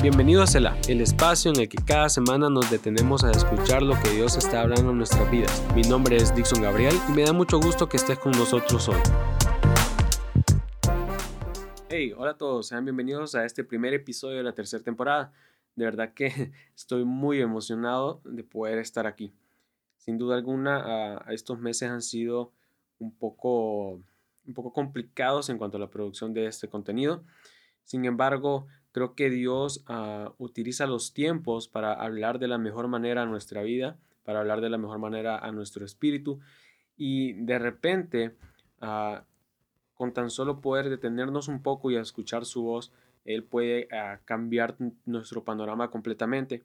Bienvenido a Cela, el espacio en el que cada semana nos detenemos a escuchar lo que Dios está hablando en nuestras vidas. Mi nombre es Dixon Gabriel y me da mucho gusto que estés con nosotros hoy. Hey, hola a todos, sean bienvenidos a este primer episodio de la tercera temporada. De verdad que estoy muy emocionado de poder estar aquí. Sin duda alguna, estos meses han sido un poco, un poco complicados en cuanto a la producción de este contenido. Sin embargo, Creo que Dios ah, utiliza los tiempos para hablar de la mejor manera a nuestra vida, para hablar de la mejor manera a nuestro espíritu. Y de repente, ah, con tan solo poder detenernos un poco y escuchar su voz, Él puede ah, cambiar nuestro panorama completamente.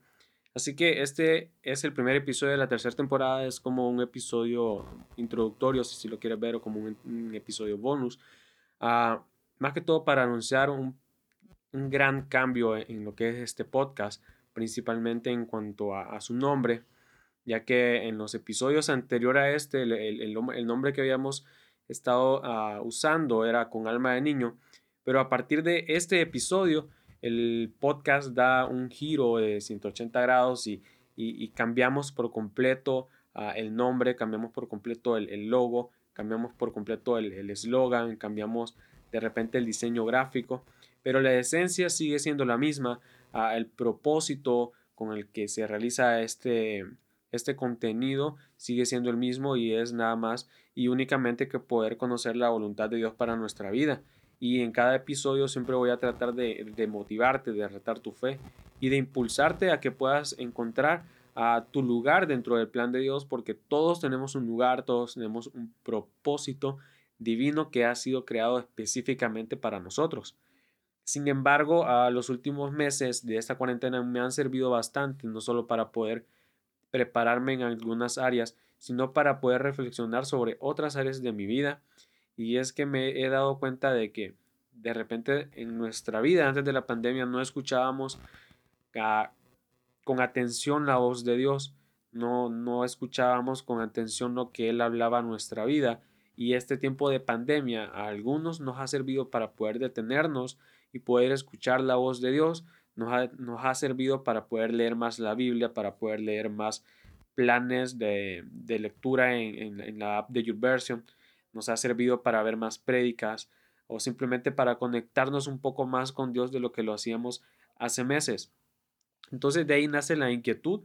Así que este es el primer episodio de la tercera temporada, es como un episodio introductorio, si lo quieres ver, o como un, episodio bonus. más que todo para anunciar un un gran cambio en lo que es este podcast, principalmente en cuanto a, su nombre, ya que en los episodios anteriores a este, el, nombre que habíamos estado ah, usando era con alma de niño, pero a partir de este episodio, el podcast da un giro de 180 grados y, cambiamos por completo ah, el nombre, cambiamos por completo el, logo, cambiamos por completo el eslogan, cambiamos de repente el diseño gráfico pero la esencia sigue siendo la misma, ah, el propósito con el que se realiza este, este contenido sigue siendo el mismo y es nada más y únicamente que poder conocer la voluntad de Dios para nuestra vida. Y en cada episodio siempre voy a tratar de, de motivarte, de retar tu fe y de impulsarte a que puedas encontrar a tu lugar dentro del plan de Dios, porque todos tenemos un lugar, todos tenemos un propósito divino que ha sido creado específicamente para nosotros. Sin embargo, a los últimos meses de esta cuarentena me han servido bastante, no solo para poder prepararme en algunas áreas, sino para poder reflexionar sobre otras áreas de mi vida. Y es que me he dado cuenta de que de repente en nuestra vida antes de la pandemia no escuchábamos con atención la voz de Dios, no, no escuchábamos con atención lo que Él hablaba a nuestra vida. Y este tiempo de pandemia a algunos nos ha servido para poder detenernos y poder escuchar la voz de Dios nos ha, servido para poder leer más la Biblia, para poder leer más planes de, lectura en, la app de YouVersion, nos ha servido para ver más prédicas o simplemente para conectarnos un poco más con Dios de lo que lo hacíamos hace meses. Entonces de ahí nace la inquietud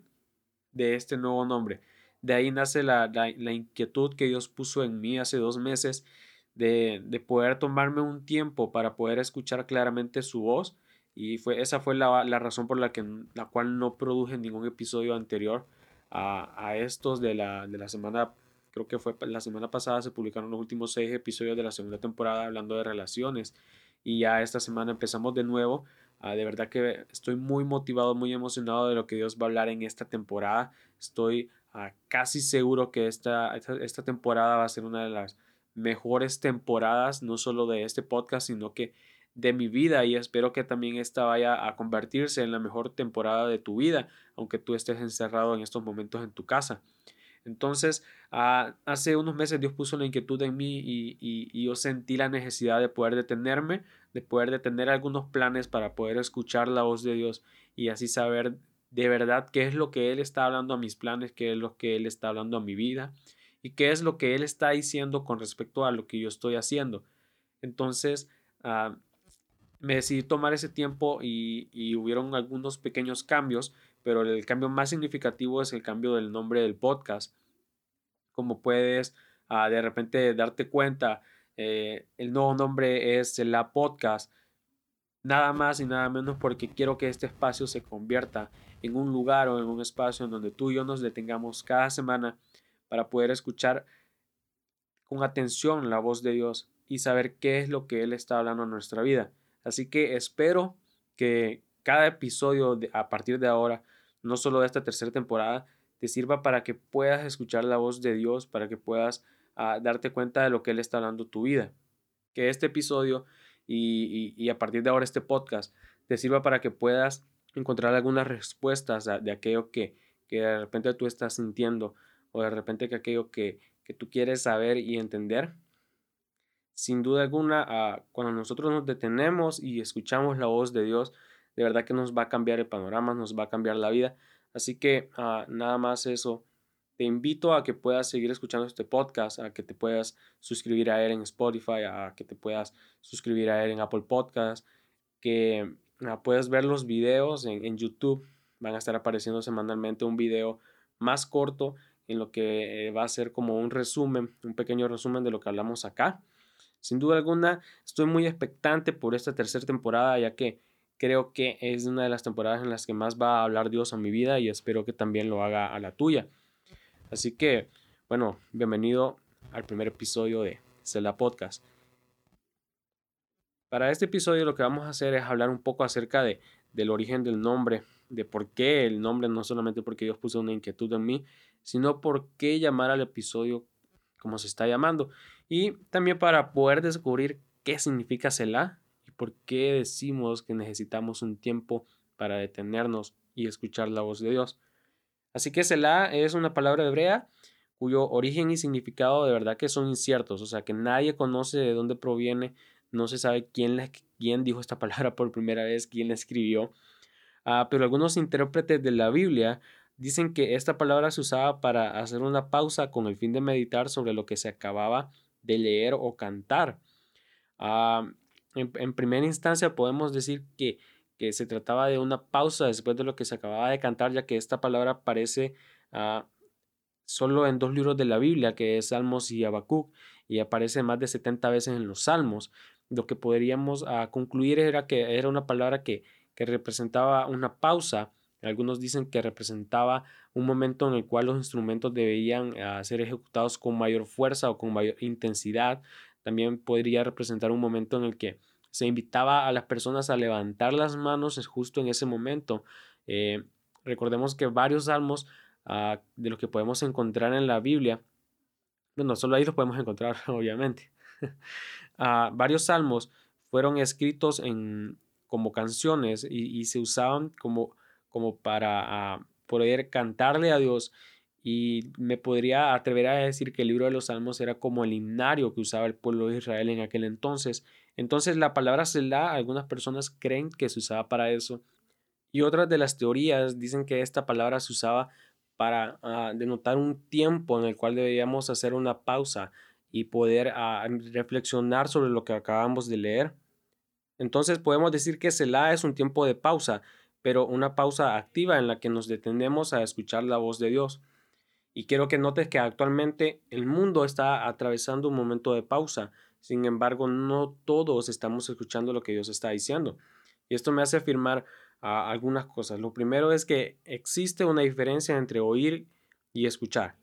de este nuevo nombre. De ahí nace la, la inquietud que Dios puso en mí hace dos meses de, poder tomarme un tiempo para poder escuchar claramente su voz y fue, esa fue la, razón por la, que, la cual no produje ningún episodio anterior a, estos de la, de la semana, creo que fue la semana pasada se publicaron los últimos seis episodios de la segunda temporada hablando de relaciones y ya esta semana empezamos de nuevo. Ah, de verdad que estoy muy motivado, muy emocionado de lo que Dios va a hablar en esta temporada. Estoy ah, casi seguro que esta, esta temporada va a ser una de las mejores temporadas, no solo de este podcast, sino que de mi vida y espero que también esta vaya a convertirse en la mejor temporada de tu vida, aunque tú estés encerrado en estos momentos en tu casa. Entonces, ah, hace unos meses Dios puso la inquietud en mí y, y, yo sentí la necesidad de poder detenerme, de poder detener algunos planes para poder escuchar la voz de Dios y así saber de verdad qué es lo que Él está hablando a mis planes, qué es lo que Él está hablando a mi vida y qué es lo que él está diciendo con respecto a lo que yo estoy haciendo. Entonces, ah, me decidí tomar ese tiempo y, hubieron algunos pequeños cambios, pero el cambio más significativo es el cambio del nombre del podcast. Como puedes ah, de repente darte cuenta, eh, el nuevo nombre es la podcast. Nada más y nada menos porque quiero que este espacio se convierta en un lugar o en un espacio en donde tú y yo nos detengamos cada semana para poder escuchar con atención la voz de Dios y saber qué es lo que Él está hablando en nuestra vida. Así que espero que cada episodio a partir de ahora, no solo de esta tercera temporada, te sirva para que puedas escuchar la voz de Dios, para que puedas ah, darte cuenta de lo que Él está hablando tu vida. Que este episodio y, a partir de ahora este podcast te sirva para que puedas encontrar algunas respuestas de aquello que, que de repente tú estás sintiendo o de repente que aquello que, tú quieres saber y entender. Sin duda alguna, ah, cuando nosotros nos detenemos y escuchamos la voz de Dios, de verdad que nos va a cambiar el panorama, nos va a cambiar la vida. Así que ah, nada más eso. Te invito a que puedas seguir escuchando este podcast, a que te puedas suscribir a él en Spotify, a que te puedas suscribir a él en Apple Podcast, que ah, puedas ver los videos en YouTube. Van a estar apareciendo semanalmente un video más corto en lo que eh, va a ser como un resumen, un pequeño resumen de lo que hablamos acá. Sin duda alguna, estoy muy expectante por esta tercera temporada, ya que creo que es una de las temporadas en las que más va a hablar Dios a mi vida y espero que también lo haga a la tuya. Así que, bueno, bienvenido al primer episodio de Cela Podcast. Para este episodio lo que vamos a hacer es hablar un poco acerca de, del origen del nombre, de por qué el nombre, no solamente porque Dios puso una inquietud en mí, sino por qué llamar al episodio como se está llamando. Y también para poder descubrir qué significa Selah y por qué decimos que necesitamos un tiempo para detenernos y escuchar la voz de Dios. Así que Selah es una palabra hebrea cuyo origen y significado de verdad que son inciertos, o sea que nadie conoce de dónde proviene, no se sabe quién, quién dijo esta palabra por primera vez, quién la escribió, ah, pero algunos intérpretes de la Biblia Dicen que esta palabra se usaba para hacer una pausa con el fin de meditar sobre lo que se acababa de leer o cantar. Ah, en, primera instancia podemos decir que, que, se trataba de una pausa después de lo que se acababa de cantar, ya que esta palabra aparece uh, solo en dos libros de la Biblia, que es Salmos y Habacuc, y aparece más de 70 veces en los Salmos. Lo que podríamos uh, concluir era que era una palabra que, que representaba una pausa algunos dicen que representaba un momento en el cual los instrumentos debían ah, ser ejecutados con mayor fuerza o con mayor intensidad. También podría representar un momento en el que se invitaba a las personas a levantar las manos justo en ese momento. Eh, recordemos que varios salmos ah, de los que podemos encontrar en la Biblia, bueno, solo ahí los podemos encontrar, obviamente. Ah, varios salmos fueron escritos en, como canciones y se usaban como como para ah, poder cantarle a Dios y me podría atrever a decir que el libro de los Salmos era como el himnario que usaba el pueblo de Israel en aquel entonces. Entonces la palabra Selah, algunas personas creen que se usaba para eso y otras de las teorías dicen que esta palabra se usaba para ah, denotar un tiempo en el cual debíamos hacer una pausa y poder ah, reflexionar sobre lo que acabamos de leer. Entonces podemos decir que Selah es un tiempo de pausa, pero una pausa activa en la que nos detenemos a escuchar la voz de Dios. Y quiero que notes que actualmente el mundo está atravesando un momento de pausa. Sin embargo, no todos estamos escuchando lo que Dios está diciendo. Y esto me hace afirmar ah, algunas cosas. Lo primero es que existe una diferencia entre oír y escuchar.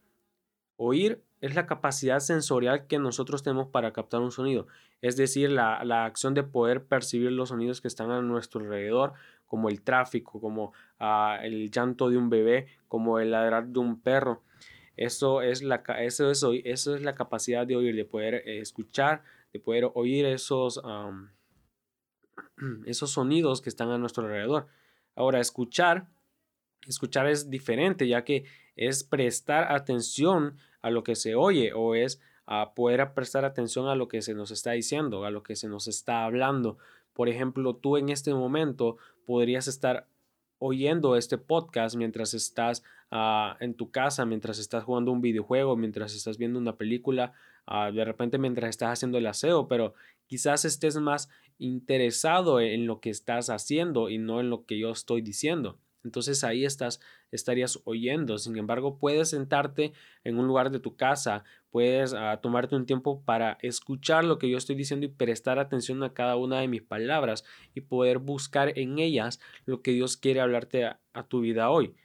Oír es la capacidad sensorial que nosotros tenemos para captar un sonido, es decir, la, la acción de poder percibir los sonidos que están a nuestro alrededor, como el tráfico, como ah, el llanto de un bebé, como el ladrar de un perro. Eso es, la, eso, es, eso es la capacidad de oír, de poder eh, escuchar, de poder oír esos, esos sonidos que están a nuestro alrededor. Ahora, escuchar, escuchar es diferente, ya que es prestar atención a lo que se oye o es a poder prestar atención a lo que se nos está diciendo, a lo que se nos está hablando. Por ejemplo, tú en este momento podrías estar oyendo este podcast mientras estás ah, en tu casa, mientras estás jugando un videojuego, mientras estás viendo una película, ah, de repente mientras estás haciendo el aseo, pero quizás estés más interesado en lo que estás haciendo y no en lo que yo estoy diciendo. Entonces ahí estás, estarías oyendo. Sin embargo, puedes sentarte en un lugar de tu casa, puedes ah, tomarte un tiempo para escuchar lo que yo estoy diciendo y prestar atención a cada una de mis palabras y poder buscar en ellas lo que Dios quiere hablarte a, tu vida hoy.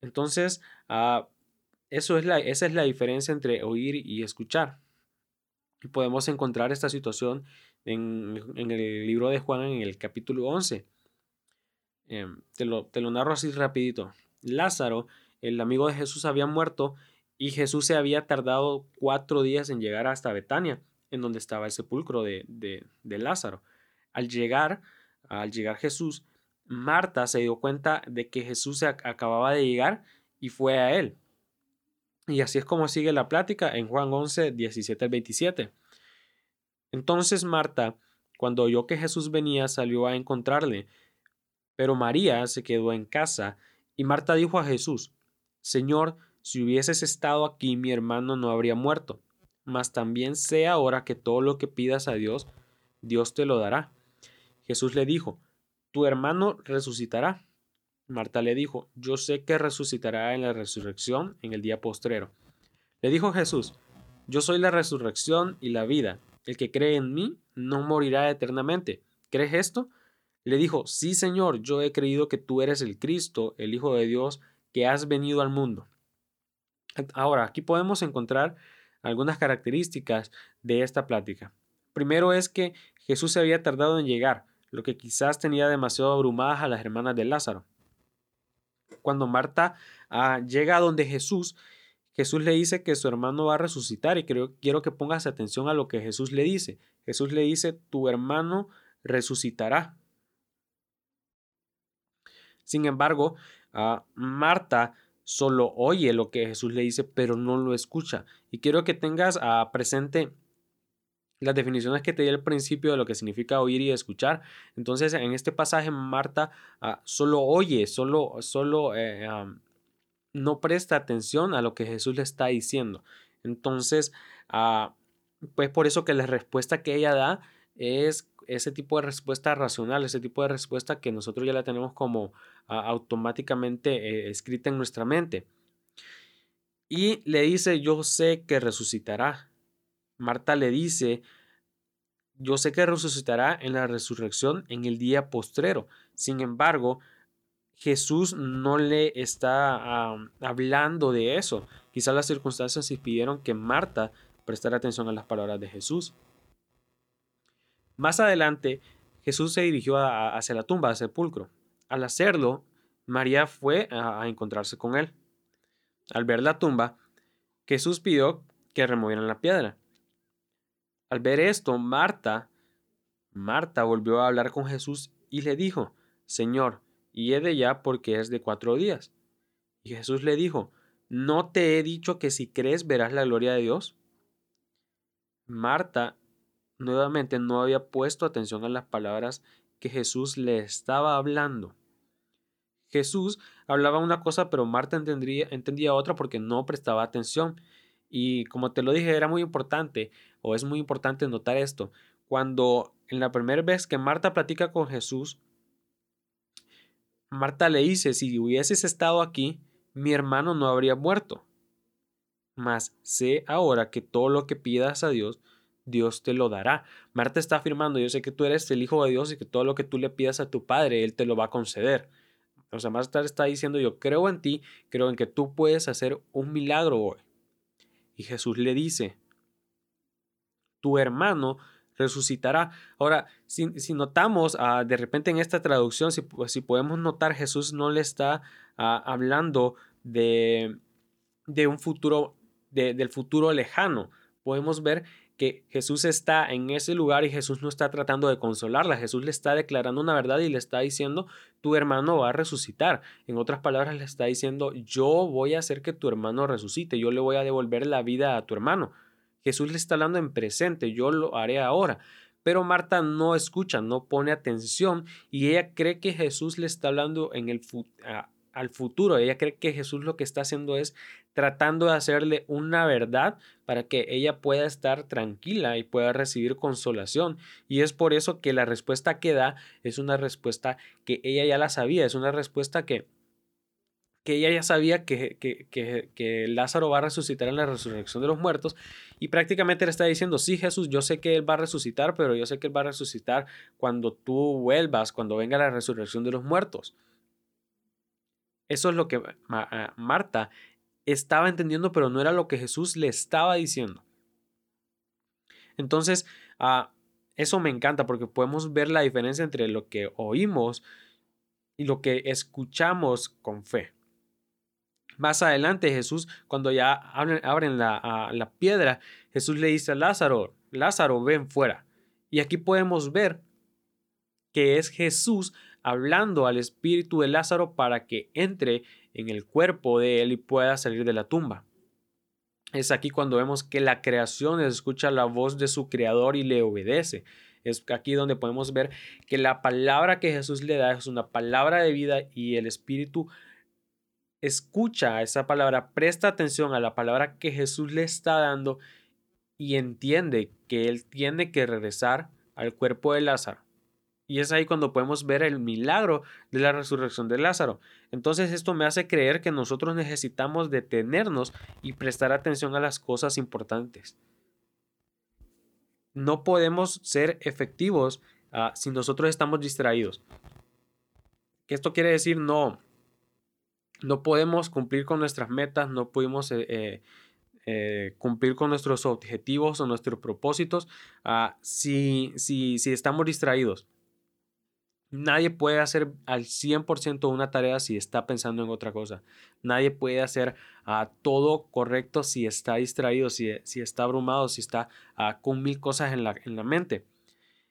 Entonces, ah, eso es la, esa es la diferencia entre oír y escuchar. Y podemos encontrar esta situación en, en el libro de Juan en el capítulo 11 Em, te, lo, te lo narro así rapidito. Lázaro, el amigo de Jesús, había muerto y Jesús se había tardado cuatro días en llegar hasta Betania, en donde estaba el sepulcro de, de, Lázaro. Al llegar, al llegar Jesús, Marta se dio cuenta de que Jesús acababa de llegar y fue a él. Y así es como sigue la plática en Juan 11, 17 al 27. Entonces Marta, cuando oyó que Jesús venía, salió a encontrarle Pero María se quedó en casa y Marta dijo a Jesús, Señor, si hubieses estado aquí mi hermano no habría muerto, mas también sé ahora que todo lo que pidas a Dios, Dios te lo dará. Jesús le dijo, Tu hermano resucitará. Marta le dijo, Yo sé que resucitará en la resurrección en el día postrero. Le dijo Jesús, Yo soy la resurrección y la vida. El que cree en mí no morirá eternamente. ¿Crees esto? Le dijo, Sí, Señor, yo he creído que tú eres el Cristo, el Hijo de Dios, que has venido al mundo. Ahora, aquí podemos encontrar algunas características de esta plática. Primero es que Jesús se había tardado en llegar, lo que quizás tenía demasiado abrumadas a las hermanas de Lázaro. Cuando Marta ah, llega a donde Jesús, Jesús le dice que su hermano va a resucitar y creo, quiero que pongas atención a lo que Jesús le dice. Jesús le dice, tu hermano resucitará. Sin embargo, ah, Marta solo oye lo que Jesús le dice, pero no lo escucha. Y quiero que tengas ah, presente las definiciones que te di al principio de lo que significa oír y escuchar. Entonces, en este pasaje, Marta ah, solo oye, solo, solo eh, no presta atención a lo que Jesús le está diciendo. Entonces, pues por eso que la respuesta que ella da es ese tipo de respuesta racional, ese tipo de respuesta que nosotros ya la tenemos como automáticamente eh, escrita en nuestra mente. Y le dice, yo sé que resucitará. Marta le dice, yo sé que resucitará en la resurrección en el día postrero. Sin embargo, Jesús no le está hablando de eso. Quizás las circunstancias impidieron que Marta prestara atención a las palabras de Jesús. Más adelante, Jesús se dirigió hacia la tumba, del sepulcro. Al hacerlo, María fue a, encontrarse con él. Al ver la tumba, Jesús pidió que removieran la piedra. Al ver esto, Marta, Marta volvió a hablar con Jesús y le dijo, Señor, y he de ya porque es de cuatro días. Y Jesús le dijo, ¿no te he dicho que si crees verás la gloria de Dios? Marta nuevamente no había puesto atención a las palabras que Jesús le estaba hablando. Jesús hablaba una cosa, pero Marta entendía, entendía otra porque no prestaba atención. Y como te lo dije, era muy importante, o es muy importante notar esto. Cuando en la primera vez que Marta platica con Jesús, Marta le dice, si hubieses estado aquí, mi hermano no habría muerto. Mas sé ahora que todo lo que pidas a Dios, Dios te lo dará. Marta está afirmando, yo sé que tú eres el Hijo de Dios y que todo lo que tú le pidas a tu Padre, Él te lo va a conceder. O sea, Marta está diciendo, yo creo en ti, creo en que tú puedes hacer un milagro hoy. Y Jesús le dice, tu hermano resucitará. Ahora, si, notamos ah, de repente en esta traducción, si, si, podemos notar, Jesús no le está ah, hablando de, de un futuro, del futuro lejano. Podemos ver que Jesús está en ese lugar y Jesús no está tratando de consolarla, Jesús le está declarando una verdad y le está diciendo, tu hermano va a resucitar. En otras palabras, le está diciendo, yo voy a hacer que tu hermano resucite, yo le voy a devolver la vida a tu hermano. Jesús le está hablando en presente, yo lo haré ahora. Pero Marta no escucha, no pone atención y ella cree que Jesús le está hablando en el al futuro. Ella cree que Jesús lo que está haciendo es tratando de hacerle una verdad para que ella pueda estar tranquila y pueda recibir consolación. Y es por eso que la respuesta que da es una respuesta que ella ya la sabía, es una respuesta que, que ella ya sabía que, que, que, Lázaro va a resucitar en la resurrección de los muertos y prácticamente le está diciendo, sí Jesús, yo sé que Él va a resucitar, pero yo sé que Él va a resucitar cuando tú vuelvas, cuando venga la resurrección de los muertos. Eso es lo que Marta estaba entendiendo, pero no era lo que Jesús le estaba diciendo. Entonces, ah, eso me encanta porque podemos ver la diferencia entre lo que oímos y lo que escuchamos con fe. Más adelante Jesús, cuando ya abren, la, ah, la, piedra, Jesús le dice a Lázaro, Lázaro, ven fuera. Y aquí podemos ver que es Jesús hablando al espíritu de Lázaro para que entre en el cuerpo de él y pueda salir de la tumba. Es aquí cuando vemos que la creación escucha la voz de su creador y le obedece. Es aquí donde podemos ver que la palabra que Jesús le da es una palabra de vida y el Espíritu escucha esa palabra, presta atención a la palabra que Jesús le está dando y entiende que él tiene que regresar al cuerpo de Lázaro. Y es ahí cuando podemos ver el milagro de la resurrección de Lázaro. Entonces esto me hace creer que nosotros necesitamos detenernos y prestar atención a las cosas importantes. No podemos ser efectivos ah, si nosotros estamos distraídos. ¿Qué esto quiere decir? No, no podemos cumplir con nuestras metas, no pudimos eh, eh, eh, cumplir con nuestros objetivos o nuestros propósitos ah, si, si, si estamos distraídos. Nadie puede hacer al 100% una tarea si está pensando en otra cosa. Nadie puede hacer uh, todo correcto si está distraído, si, si está abrumado, si está uh, con mil cosas en la, en la mente.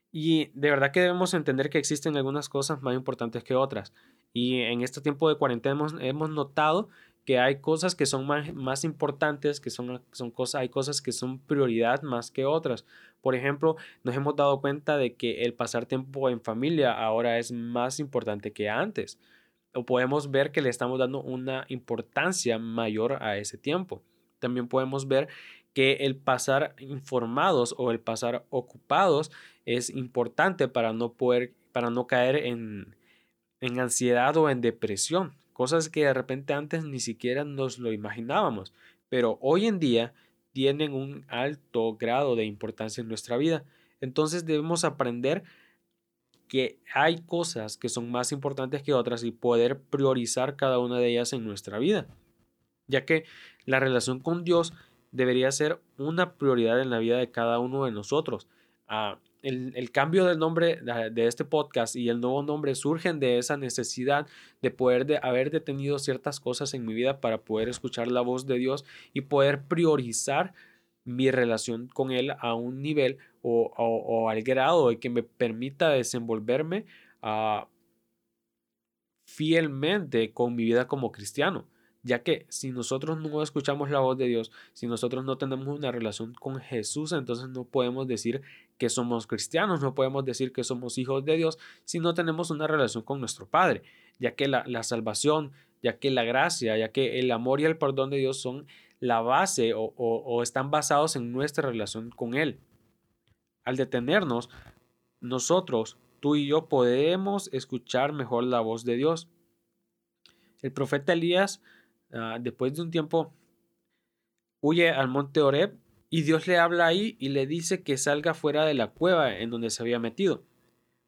Y de verdad que debemos entender que existen algunas cosas más importantes que otras. Y en este tiempo de cuarentena hemos, hemos notado que hay cosas que son más, más importantes, que son, son cosas, hay cosas que son prioridad más que otras. Por ejemplo, nos hemos dado cuenta de que el pasar tiempo en familia ahora es más importante que antes. O podemos ver que le estamos dando una importancia mayor a ese tiempo. También podemos ver que el pasar informados o el pasar ocupados es importante para no poder, para no caer en, en ansiedad o en depresión cosas que de repente antes ni siquiera nos lo imaginábamos, pero hoy en día tienen un alto grado de importancia en nuestra vida. Entonces debemos aprender que hay cosas que son más importantes que otras y poder priorizar cada una de ellas en nuestra vida, ya que la relación con Dios debería ser una prioridad en la vida de cada uno de nosotros. Ah, el, cambio del nombre de, este podcast y el nuevo nombre surgen de esa necesidad de poder de haber detenido ciertas cosas en mi vida para poder escuchar la voz de Dios y poder priorizar mi relación con Él a un nivel o, al grado de que me permita desenvolverme ah, fielmente con mi vida como cristiano ya que si nosotros no escuchamos la voz de Dios, si nosotros no tenemos una relación con Jesús, entonces no podemos decir que somos cristianos, no podemos decir que somos hijos de Dios si no tenemos una relación con nuestro Padre, ya que la, salvación, ya que la gracia, ya que el amor y el perdón de Dios son la base o, o están basados en nuestra relación con Él. Al detenernos, nosotros, tú y yo, podemos escuchar mejor la voz de Dios. El profeta Elías Ah, después de un tiempo, huye al monte Oreb y Dios le habla ahí y le dice que salga fuera de la cueva en donde se había metido.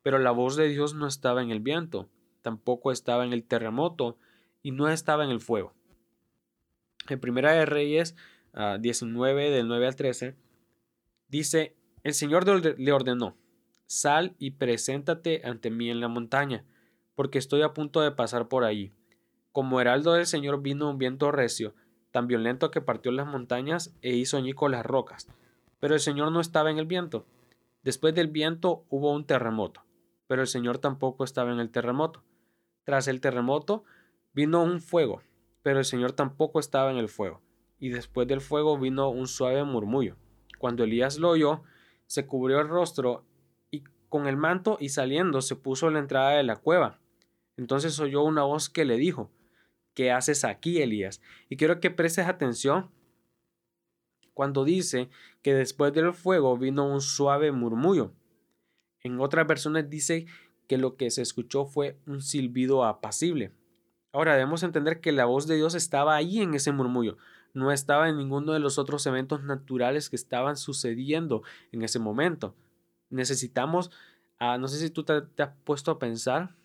Pero la voz de Dios no estaba en el viento, tampoco estaba en el terremoto y no estaba en el fuego. En Primera de Reyes 19 ah, del 9 al 13 dice, el Señor le ordenó, sal y preséntate ante mí en la montaña, porque estoy a punto de pasar por allí. Como heraldo del Señor vino un viento recio, tan violento que partió las montañas e hizo añico las rocas. Pero el Señor no estaba en el viento. Después del viento hubo un terremoto, pero el Señor tampoco estaba en el terremoto. Tras el terremoto vino un fuego, pero el Señor tampoco estaba en el fuego. Y después del fuego vino un suave murmullo. Cuando Elías lo oyó, se cubrió el rostro y con el manto y saliendo se puso a la entrada de la cueva. Entonces oyó una voz que le dijo, ¿qué haces aquí, Elías? Y quiero que prestes atención cuando dice que después del fuego vino un suave murmullo. En otras versiones dice que lo que se escuchó fue un silbido apacible. Ahora debemos entender que la voz de Dios estaba ahí en ese murmullo, no estaba en ninguno de los otros eventos naturales que estaban sucediendo en ese momento. Necesitamos, ah, no sé si tú te has puesto a pensar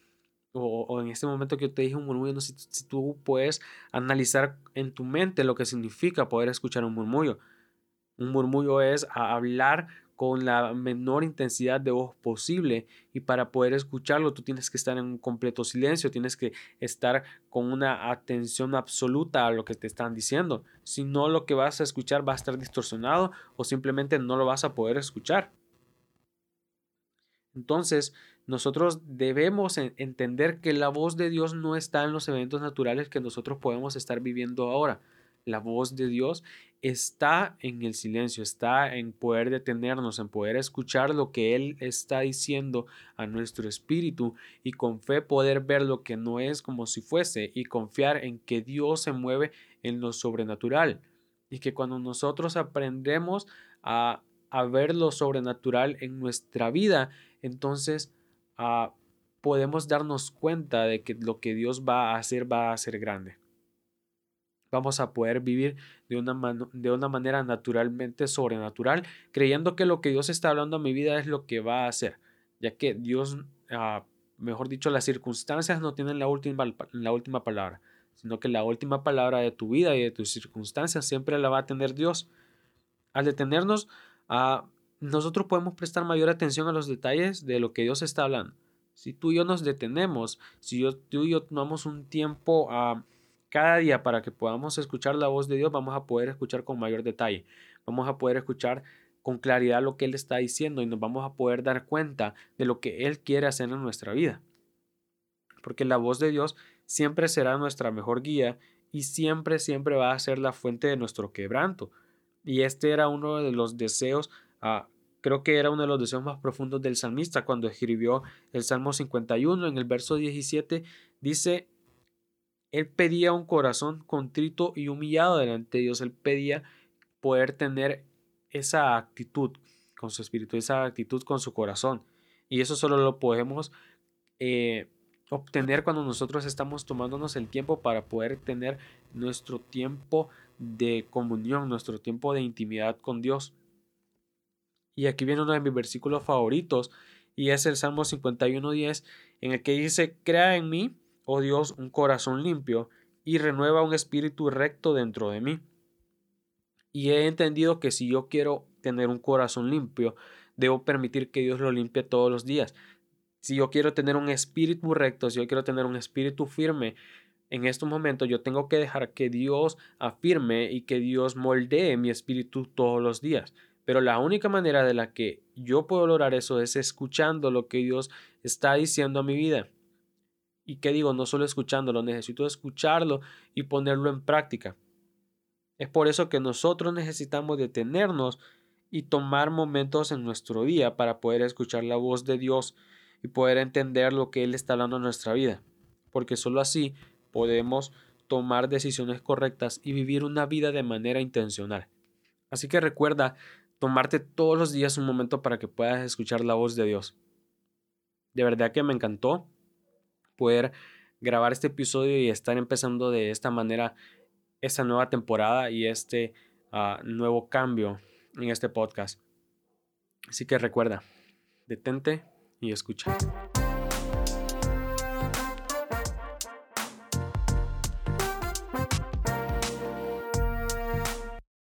o, en este momento que yo te dije un murmullo, no sé si, tú puedes analizar en tu mente lo que significa poder escuchar un murmullo. Un murmullo es hablar con la menor intensidad de voz posible y para poder escucharlo tú tienes que estar en un completo silencio, tienes que estar con una atención absoluta a lo que te están diciendo. Si no, lo que vas a escuchar va a estar distorsionado o simplemente no lo vas a poder escuchar. Entonces, nosotros debemos entender que la voz de Dios no está en los eventos naturales que nosotros podemos estar viviendo ahora. la voz de Dios está en el silencio, está en poder detenernos, en poder escuchar lo que Él está diciendo a nuestro espíritu y con fe poder ver lo que no es como si fuese y confiar en que Dios se mueve en lo sobrenatural y que cuando nosotros aprendemos a, ver lo sobrenatural en nuestra vida, entonces ah, podemos darnos cuenta de que lo que Dios va a hacer va a ser grande vamos a poder vivir de una, de una manera naturalmente sobrenatural, creyendo que lo que Dios está hablando a mi vida es lo que va a hacer, ya que Dios, ah, mejor dicho, las circunstancias no tienen la última, la última palabra, sino que la última palabra de tu vida y de tus circunstancias siempre la va a tener Dios. Al detenernos, uh, nosotros podemos prestar mayor atención a los detalles de lo que Dios está hablando. Si tú y yo nos detenemos, si tú y yo tomamos un tiempo a cada día para que podamos escuchar la voz de Dios, vamos a poder escuchar con mayor detalle, vamos a poder escuchar con claridad lo que Él está diciendo y nos vamos a poder dar cuenta de lo que Él quiere hacer en nuestra vida. Porque la voz de Dios siempre será nuestra mejor guía y siempre, siempre va a ser la fuente de nuestro quebranto. Y este era uno de los deseos, ah, creo que era uno de los deseos más profundos del salmista cuando escribió el Salmo 51 en el verso 17, dice, él pedía un corazón contrito y humillado delante de Dios. Él pedía poder tener esa actitud con su espíritu, esa actitud con su corazón. Y eso solo lo podemos eh, obtener cuando nosotros estamos tomándonos el tiempo para poder tener nuestro tiempo de comunión, nuestro tiempo de intimidad con Dios. Y aquí viene uno de mis versículos favoritos y es el Salmo 51.10 en el que dice, crea en mí oh Dios, un corazón limpio y renueva un espíritu recto dentro de mí. Y he entendido que si yo quiero tener un corazón limpio, debo permitir que Dios lo limpie todos los días. Si yo quiero tener un espíritu recto, si yo quiero tener un espíritu firme, en estos momentos yo tengo que dejar que Dios afirme y que Dios moldee mi espíritu todos los días. Pero la única manera de la que yo puedo lograr eso es escuchando lo que Dios está diciendo a mi vida. ¿Y qué digo? No solo escuchándolo, necesito escucharlo y ponerlo en práctica. Es por eso que nosotros necesitamos detenernos y tomar momentos en nuestro día para poder escuchar la voz de Dios y poder entender lo que Él está hablando en nuestra vida. Porque solo así podemos tomar decisiones correctas y vivir una vida de manera intencional. Así que recuerda tomarte todos los días un momento para que puedas escuchar la voz de Dios. De verdad que me encantó poder grabar este episodio y estar empezando de esta manera esta nueva temporada y este ah, nuevo cambio en este podcast. Así que recuerda, detente y escucha.